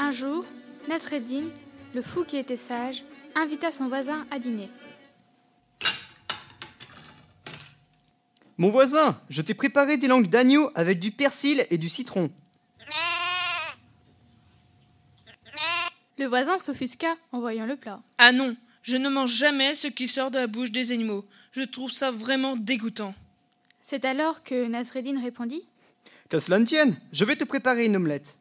Un jour, Nasreddin, le fou qui était sage, invita son voisin à dîner. Mon voisin, je t'ai préparé des langues d'agneau avec du persil et du citron. Le voisin s'offusqua en voyant le plat. Ah non, je ne mange jamais ce qui sort de la bouche des animaux. Je trouve ça vraiment dégoûtant. C'est alors que Nasreddin répondit Que cela ne tienne, je vais te préparer une omelette.